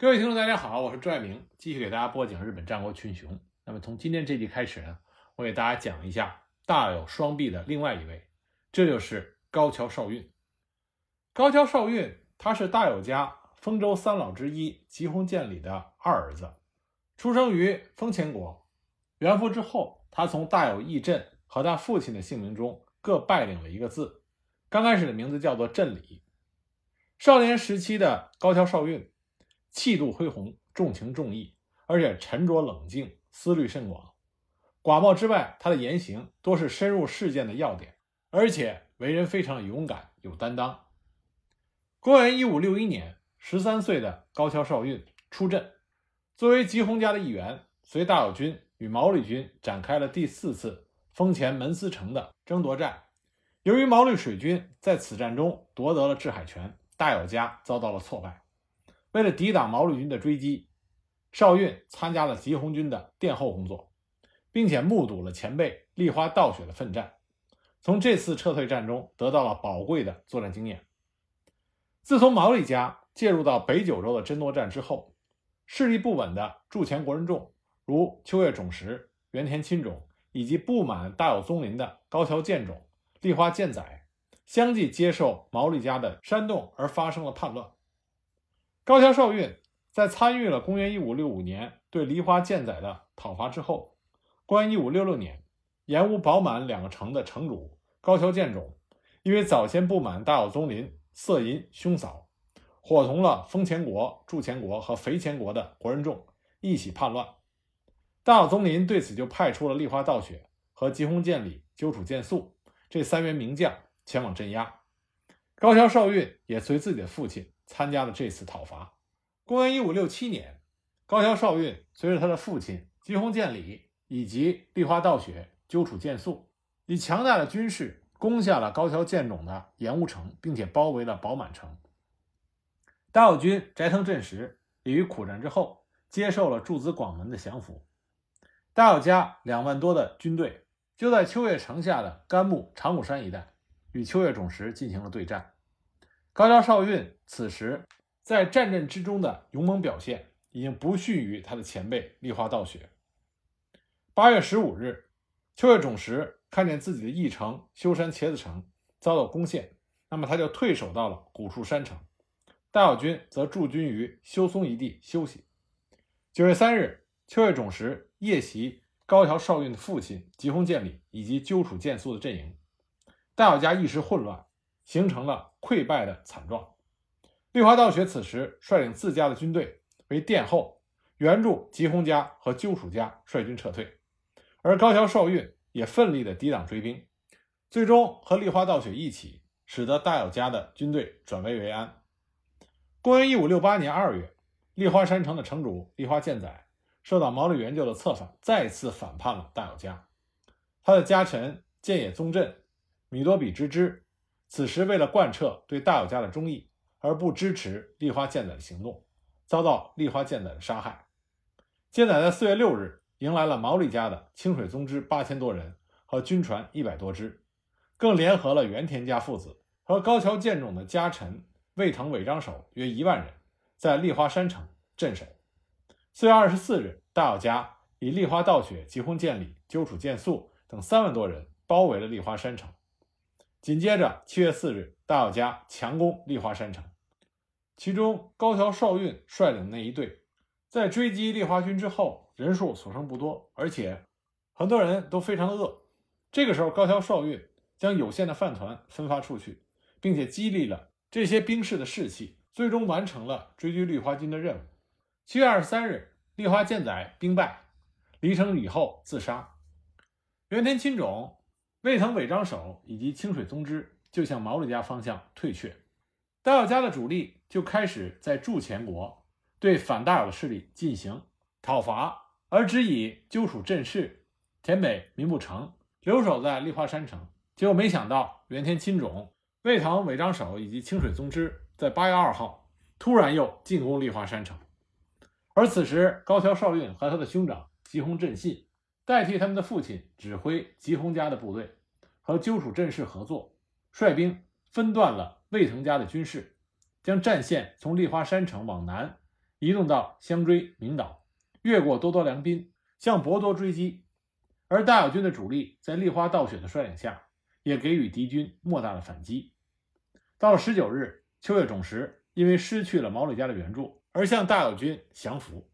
各位听众，大家好，我是朱爱明，继续给大家播讲日本战国群雄。那么从今天这集开始呢，我给大家讲一下大有双臂的另外一位，这就是高桥少运。高桥少运，他是大友家丰州三老之一吉弘鉴里的二儿子，出生于丰前国。元服之后，他从大友义镇和他父亲的姓名中各拜领了一个字，刚开始的名字叫做镇里。少年时期的高桥少运，气度恢宏，重情重义，而且沉着冷静，思虑甚广。寡貌之外，他的言行多是深入事件的要点，而且为人非常勇敢有担当。公元一五六一年，十三岁的高桥少运出阵，作为吉弘家的一员，随大友军与毛利军展开了第四次丰前门司城的争夺战。由于毛利水军在此战中夺得了制海权。大友家遭到了挫败，为了抵挡毛利军的追击，少运参加了吉红军的殿后工作，并且目睹了前辈立花道雪的奋战，从这次撤退战中得到了宝贵的作战经验。自从毛利家介入到北九州的争夺战之后，势力不稳的筑前国人众，如秋月种实、原田亲种，以及不满大友宗麟的高桥建种、立花健仔。相继接受毛利家的煽动而发生了叛乱。高桥少运在参与了公元一五六五年对梨花健载的讨伐之后，公元一五六六年，岩屋宝满两个城的城主高桥建种，因为早先不满大友宗麟色淫凶扫，伙同了丰前国、筑前国和肥前国的国人众一起叛乱。大友宗麟对此就派出了立花道雪和吉弘鉴里、鸠楚健素这三员名将。前往镇压，高桥少运也随自己的父亲参加了这次讨伐。公元一五六七年，高桥少运随着他的父亲吉弘鉴里以及立花道雪、鸠楚健素，以强大的军事攻下了高桥建种的盐屋城，并且包围了宝满城。大友军斋藤镇实也于苦战之后接受了驻兹广门的降服。大友家两万多的军队就在秋月城下的甘木长谷山一带。与秋月种实进行了对战，高桥少运此时在战阵之中的勇猛表现，已经不逊于他的前辈立花道雪。八月十五日，秋月种实看见自己的义城修山茄子城遭到攻陷，那么他就退守到了古树山城，大友军则驻军于修松一地休息。九月三日，秋月种实夜袭高桥少运的父亲吉弘鉴里以及鸠楚健素的阵营。大友家一时混乱，形成了溃败的惨状。立花道雪此时率领自家的军队为殿后，援助吉弘家和鸠楚家率军撤退，而高桥少运也奋力的抵挡追兵，最终和立花道雪一起，使得大友家的军队转危为安。公元一五六八年二月，立花山城的城主立花健仔受到毛利元就的策反，再次反叛了大友家。他的家臣建野宗振。米多比之之，此时为了贯彻对大友家的忠义，而不支持立花健载的行动，遭到立花健载的杀害。健仔在四月六日迎来了毛利家的清水宗之八千多人和军船一百多支，更联合了原田家父子和高桥建种的家臣卫藤尾张守约一万人，在立花山城镇守。四月二十四日，大友家以立花道雪、吉弘鉴里、鸠楚健素等三万多人包围了立花山城。紧接着，七月四日，大友家强攻立花山城，其中高桥少运率领那一队，在追击立花军之后，人数所剩不多，而且很多人都非常的饿。这个时候，高桥少运将有限的饭团分发出去，并且激励了这些兵士的士气，最终完成了追击立花军的任务。七月二十三日，立花健载兵败，离城以后自杀。原田亲种。卫藤尾张守以及清水宗之就向毛利家方向退却，大友家的主力就开始在筑前国对反大友的势力进行讨伐，而只以鸠属镇势、田北民不成留守在立花山城。结果没想到，原田亲种、卫藤尾张守以及清水宗之在八月二号突然又进攻立花山城，而此时高桥少运和他的兄长吉弘正信。代替他们的父亲指挥吉弘家的部队，和鸠楚阵势合作，率兵分断了卫藤家的军事，将战线从立花山城往南移动到香追、明岛，越过多多良滨，向博多追击。而大友军的主力在立花道雪的率领下，也给予敌军莫大的反击。到了十九日，秋月种实因为失去了毛利家的援助，而向大友军降服。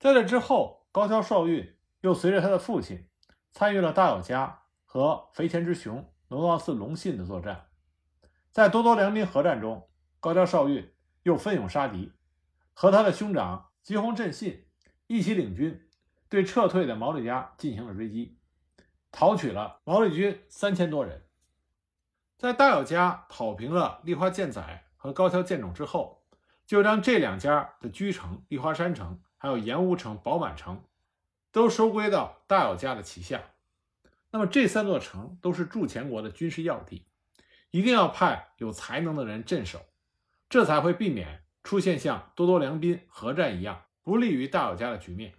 在这之后，高桥少运又随着他的父亲参与了大友家和肥前之雄龙造寺隆信的作战。在多多良滨合战中，高桥少运又奋勇杀敌，和他的兄长吉弘振信一起领军。对撤退的毛利家进行了追击，讨取了毛利军三千多人。在大友家讨平了立花建载和高桥建种之后，就将这两家的居城立花山城、还有岩屋城、宝满城都收归到大友家的旗下。那么这三座城都是筑前国的军事要地，一定要派有才能的人镇守，这才会避免出现像多多良滨合战一样不利于大友家的局面。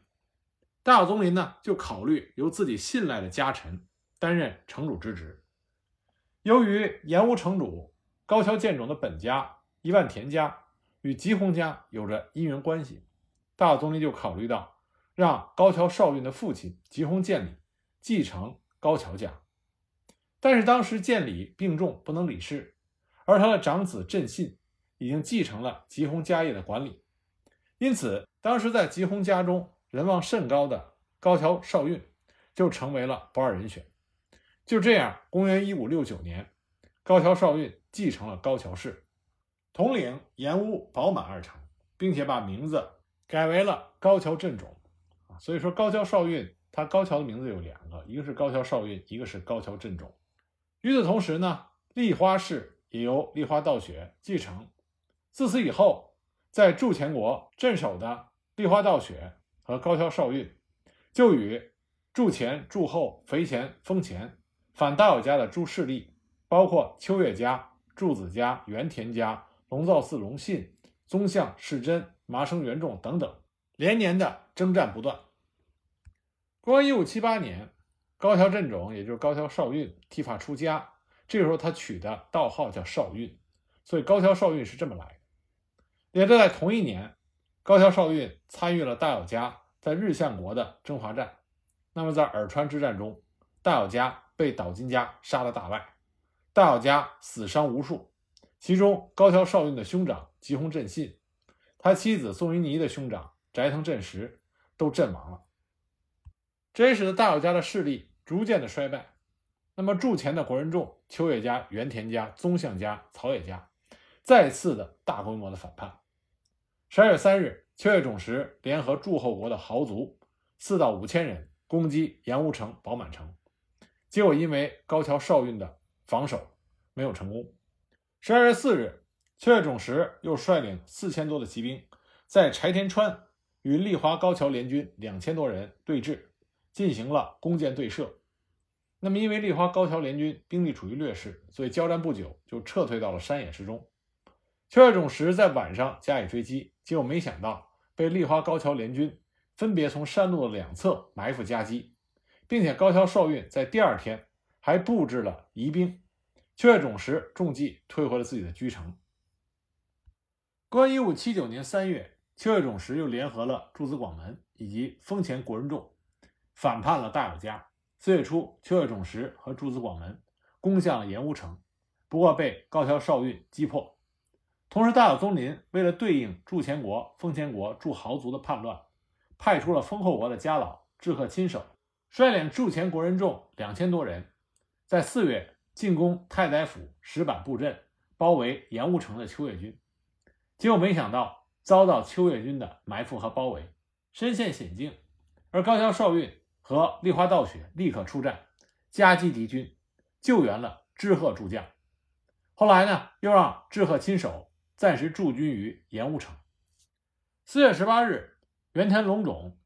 大友宗麟呢，就考虑由自己信赖的家臣担任城主之职。由于岩屋城主高桥建种的本家伊万田家与吉弘家有着姻缘关系，大友宗麟就考虑到让高桥少运的父亲吉弘建礼继承高桥家。但是当时建礼病重不能理事，而他的长子振信已经继承了吉弘家业的管理，因此当时在吉弘家中。人望甚高的高桥少运就成为了不二人选。就这样，公元一五六九年，高桥少运继承了高桥氏，统领岩屋、宝满二城，并且把名字改为了高桥镇种。所以说高桥少运，他高桥的名字有两个，一个是高桥少运，一个是高桥镇种。与此同时呢，立花氏也由立花道雪继承。自此以后，在筑前国镇守的立花道雪。和高桥少运就与筑前、筑后、肥前、丰前反大友家的诸势力，包括秋月家、筑子家、原田家、龙造寺龙信、宗相世真、麻生元重等等，连年的征战不断。公元一五七八年，高桥镇种，也就是高桥少运剃发出家，这个时候他取的道号叫少运，所以高桥少运是这么来的。也就在同一年。高桥少运参与了大友家在日向国的征华战，那么在耳川之战中，大友家被岛津家杀了大败，大友家死伤无数，其中高桥少运的兄长吉弘振信，他妻子宋云尼的兄长斋藤镇实都阵亡了，这也使得大友家的势力逐渐的衰败。那么筑前的国人众、秋月家、原田家、宗相家、草野家再次的大规模的反叛。十二月三日，秋月种实联合诸后国的豪族四到五千人攻击岩屋城、宝满城，结果因为高桥少运的防守没有成功。十二月四日，秋月种实又率领四千多的骑兵，在柴田川与立华高桥联军两千多人对峙，进行了弓箭对射。那么，因为立华高桥联军兵力处于劣势，所以交战不久就撤退到了山野之中。秋月种实在晚上加以追击。结果没想到被立花高桥联军分别从山路的两侧埋伏夹击，并且高桥少运在第二天还布置了疑兵。秋月种实中计，退回了自己的居城。公元一五七九年三月，秋月种实又联合了诸子广门以及丰前国人众，反叛了大友家。四月初，秋月种实和诸子广门攻向了岩屋城，不过被高桥少运击破。同时，大友宗麟为了对应筑前国、丰前国诸豪族的叛乱，派出了丰后国的家老志贺亲手，率领筑前国人众两千多人，在四月进攻太宰府石板布阵，包围岩屋城的秋月军。结果没想到遭到秋月军的埋伏和包围，身陷险境。而高桥少运和立花道雪立刻出战，夹击敌军，救援了志贺诸将。后来呢，又让志贺亲手。暂时驻军于盐屋城。四月十八日，原田隆种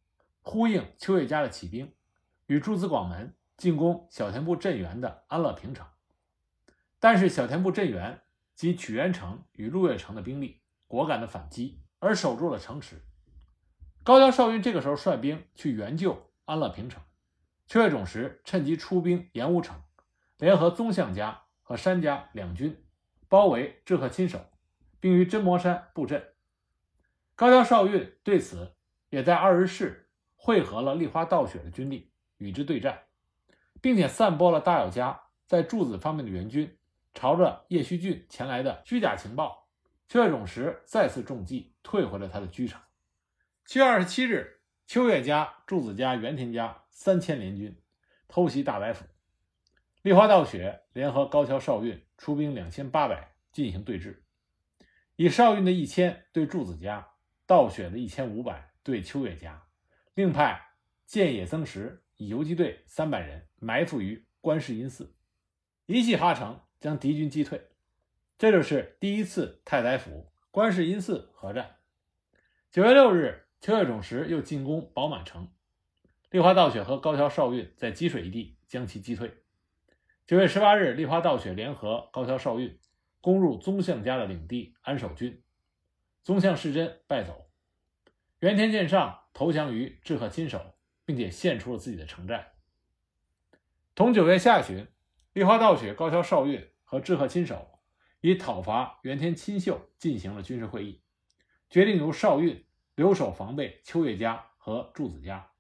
呼应秋叶家的起兵，与诸子广门进攻小田部镇原的安乐平城。但是小田部镇原及曲原城与鹿月城的兵力果敢的反击，而守住了城池。高桥少运这个时候率兵去援救安乐平城，秋月种实趁机出兵盐武城，联合宗相家和山家两军包围志贺亲守。并于真魔山布阵。高桥少运对此也在二日市汇合了立花道雪的军力，与之对战，并且散播了大友家在柱子方面的援军朝着叶须郡前来的虚假情报。秋月种实再次中计，退回了他的居城。七月二十七日，秋月家、柱子家、原田家三千联军偷袭大白府，立花道雪联合高桥少运出兵两千八百进行对峙，以少运的一千对柱子家。道雪的一千五百对秋月家，另派建野增实以游击队三百人埋伏于观世音寺，一气哈成将敌军击退。这就是第一次太宰府观世音寺合战。九月六日，秋月种时又进攻宝满城，立花道雪和高桥少运在积水一地将其击退。九月十八日，立花道雪联合高桥少运攻入宗相家的领地安守郡。宗相世真败走，原田健上投降于志贺亲手，并且献出了自己的城寨。同九月下旬，立花道雪、高桥少运和志贺亲手以讨伐原田亲秀进行了军事会议，决定由少运留守防备秋月家和柱子家。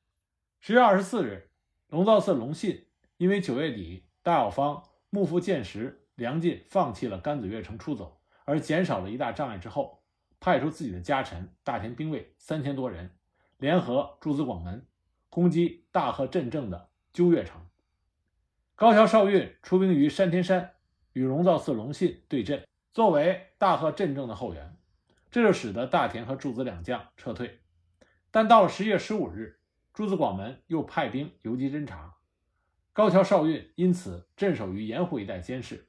十月二十四日，龙造寺隆信因为九月底大友方幕府建时梁进放弃了甘子月城出走，而减少了一大障碍之后。派出自己的家臣大田兵卫三千多人，联合诸子广门，攻击大和镇政的鸠月城。高桥少运出兵于山田山，与龙造寺隆信对阵，作为大和镇政的后援，这就使得大田和柱子两将撤退。但到了十月十五日，柱子广门又派兵游击侦察，高桥少运因此镇守于盐湖一带监视。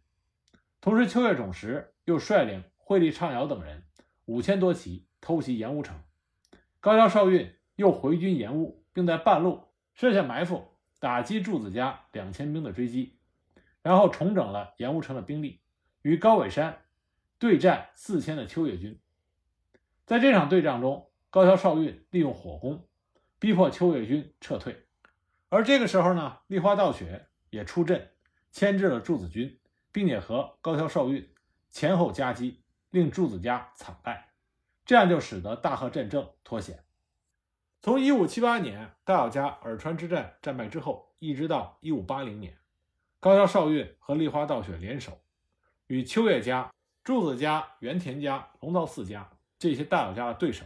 同时，秋月种实又率领惠利畅遥等人。五千多骑偷袭盐屋城，高桥少运又回军盐屋，并在半路设下埋伏，打击柱子家两千兵的追击，然后重整了盐屋城的兵力，与高尾山对战四千的秋月军。在这场对仗中，高桥少运利用火攻，逼迫秋月军撤退。而这个时候呢，立花道雪也出阵牵制了柱子军，并且和高桥少运前后夹击。令柱子家惨败，这样就使得大和战争脱险。从一五七八年大友家耳川之战战败之后，一直到一五八零年，高桥少运和立花道雪联手，与秋月家、柱子家、原田家、龙造寺家这些大友家的对手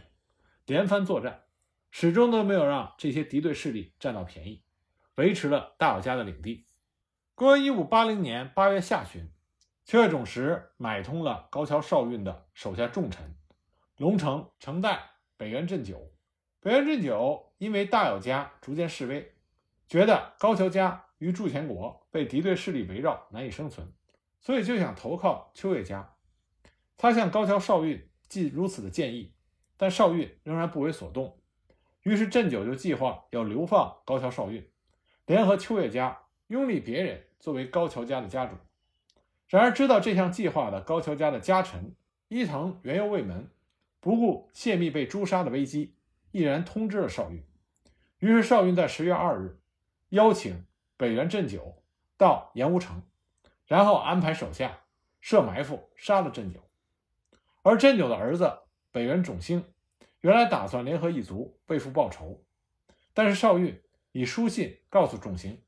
连番作战，始终都没有让这些敌对势力占到便宜，维持了大友家的领地。公元一五八零年八月下旬。秋月种实买通了高桥少运的手下重臣龙城城代北原镇久。北原镇久因为大友家逐渐式微，觉得高桥家与筑前国被敌对势力围绕，难以生存，所以就想投靠秋月家。他向高桥少运既如此的建议，但少运仍然不为所动。于是镇久就计划要流放高桥少运，联合秋月家拥立别人作为高桥家的家主。然而，知道这项计划的高桥家的家臣伊藤原右卫门，不顾泄密被诛杀的危机，毅然通知了少运。于是，少运在十月二日邀请北原镇久到岩屋城，然后安排手下设埋伏杀了镇久。而镇久的儿子北原种兴原来打算联合一族为父报仇，但是少运以书信告诉种兴：“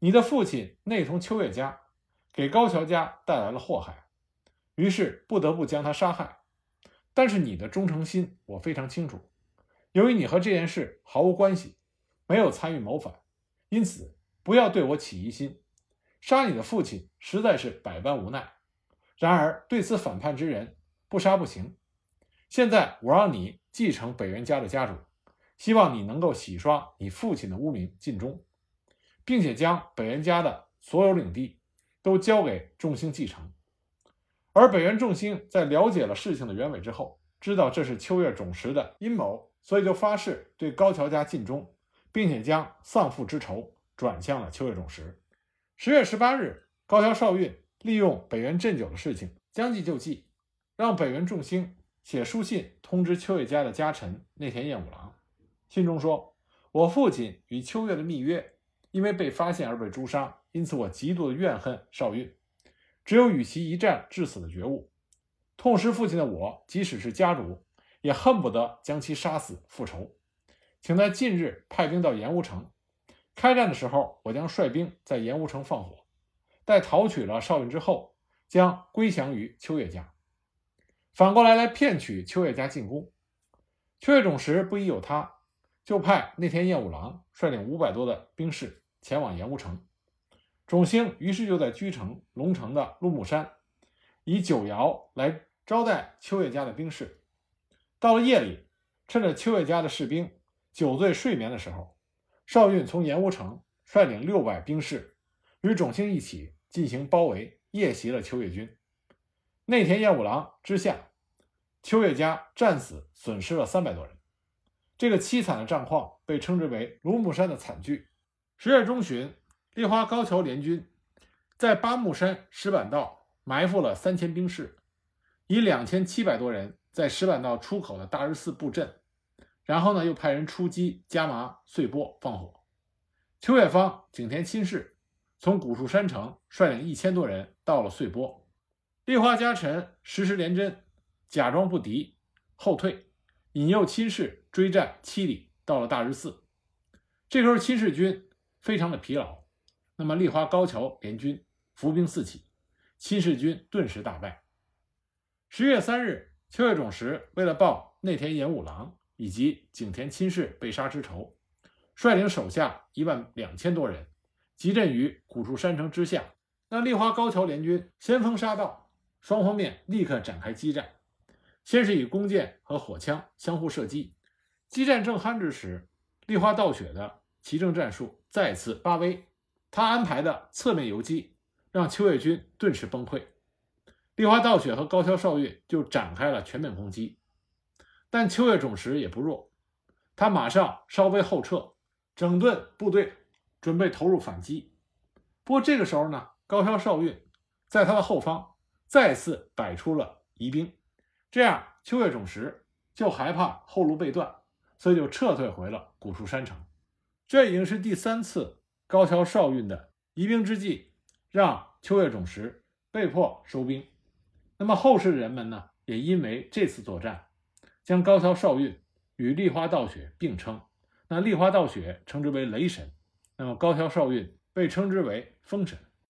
你的父亲内同秋月家。”给高桥家带来了祸害，于是不得不将他杀害。但是你的忠诚心我非常清楚，由于你和这件事毫无关系，没有参与谋反，因此不要对我起疑心。杀你的父亲实在是百般无奈，然而对此反叛之人不杀不行。现在我让你继承北原家的家主，希望你能够洗刷你父亲的污名，尽忠，并且将北原家的所有领地。都交给众星继承，而北原众星在了解了事情的原委之后，知道这是秋月种实的阴谋，所以就发誓对高桥家尽忠，并且将丧父之仇转向了秋月种实。十月十八日，高桥少运利用北原镇久的事情将计就计，让北原众星写书信通知秋月家的家臣内田彦五郎，信中说：“我父亲与秋月的密约，因为被发现而被诛杀。”因此，我极度的怨恨少运，只有与其一战致死的觉悟。痛失父亲的我，即使是家主，也恨不得将其杀死复仇，请在近日派兵到盐湖城。开战的时候，我将率兵在盐湖城放火，待讨取了少运之后，将归降于秋月家。反过来来骗取秋月家进攻。秋月种实不疑有他，就派内田彦五郎率领五百多的兵士前往盐湖城。种兴于是就在居城龙城的鹿木山，以酒肴来招待秋月家的兵士。到了夜里，趁着秋月家的士兵酒醉睡眠的时候。邵运从盐湖城率领六百兵士，与种兴一起进行包围，夜袭了秋月军。内田彦五郎之下，秋月家战死损失了三百多人。这个凄惨的战况被称之为卢木山的惨剧。十月中旬，立花高桥联军在八木山石板道埋伏了三千兵士，以两千七百多人在石板道出口的大日寺布阵。然后呢，又派人出击加麻碎波放火。秋月方景田亲事从古树山城率领一千多人到了碎波，立花家臣石石连真假装不敌后退，引诱亲事追战七里，到了大日寺。这时候亲事军非常的疲劳，那么立花高桥联军伏兵四起，亲事军顿时大败。十月三日，秋月种实为了报内田延五郎。以及景田亲事被杀之仇，率领手下一万两千多人，集镇于古树山城之下。那立花高桥联军先锋杀到，双方面立刻展开激战。先是以弓箭和火枪相互射击，激战正酣之时，立花道雪的奇正战术再次发威。他安排的侧面游击，让秋叶军顿时崩溃。立花道雪和高桥少运就展开了全面攻击。但秋月种实也不弱，他马上稍微后撤，整顿部队，准备投入反击。不过这个时候呢，高桥少运在他的后方再次摆出了疑兵，这样秋月种实就害怕后路被断，所以就撤退回了古树山城。这已经是第三次高桥少运的疑兵之计，让秋月种实被迫收兵。那么后世人们呢，也因为这次作战。将高桥少运与立花道雪并称，那立花道雪称之为雷神，那么高桥少运被称之为风神。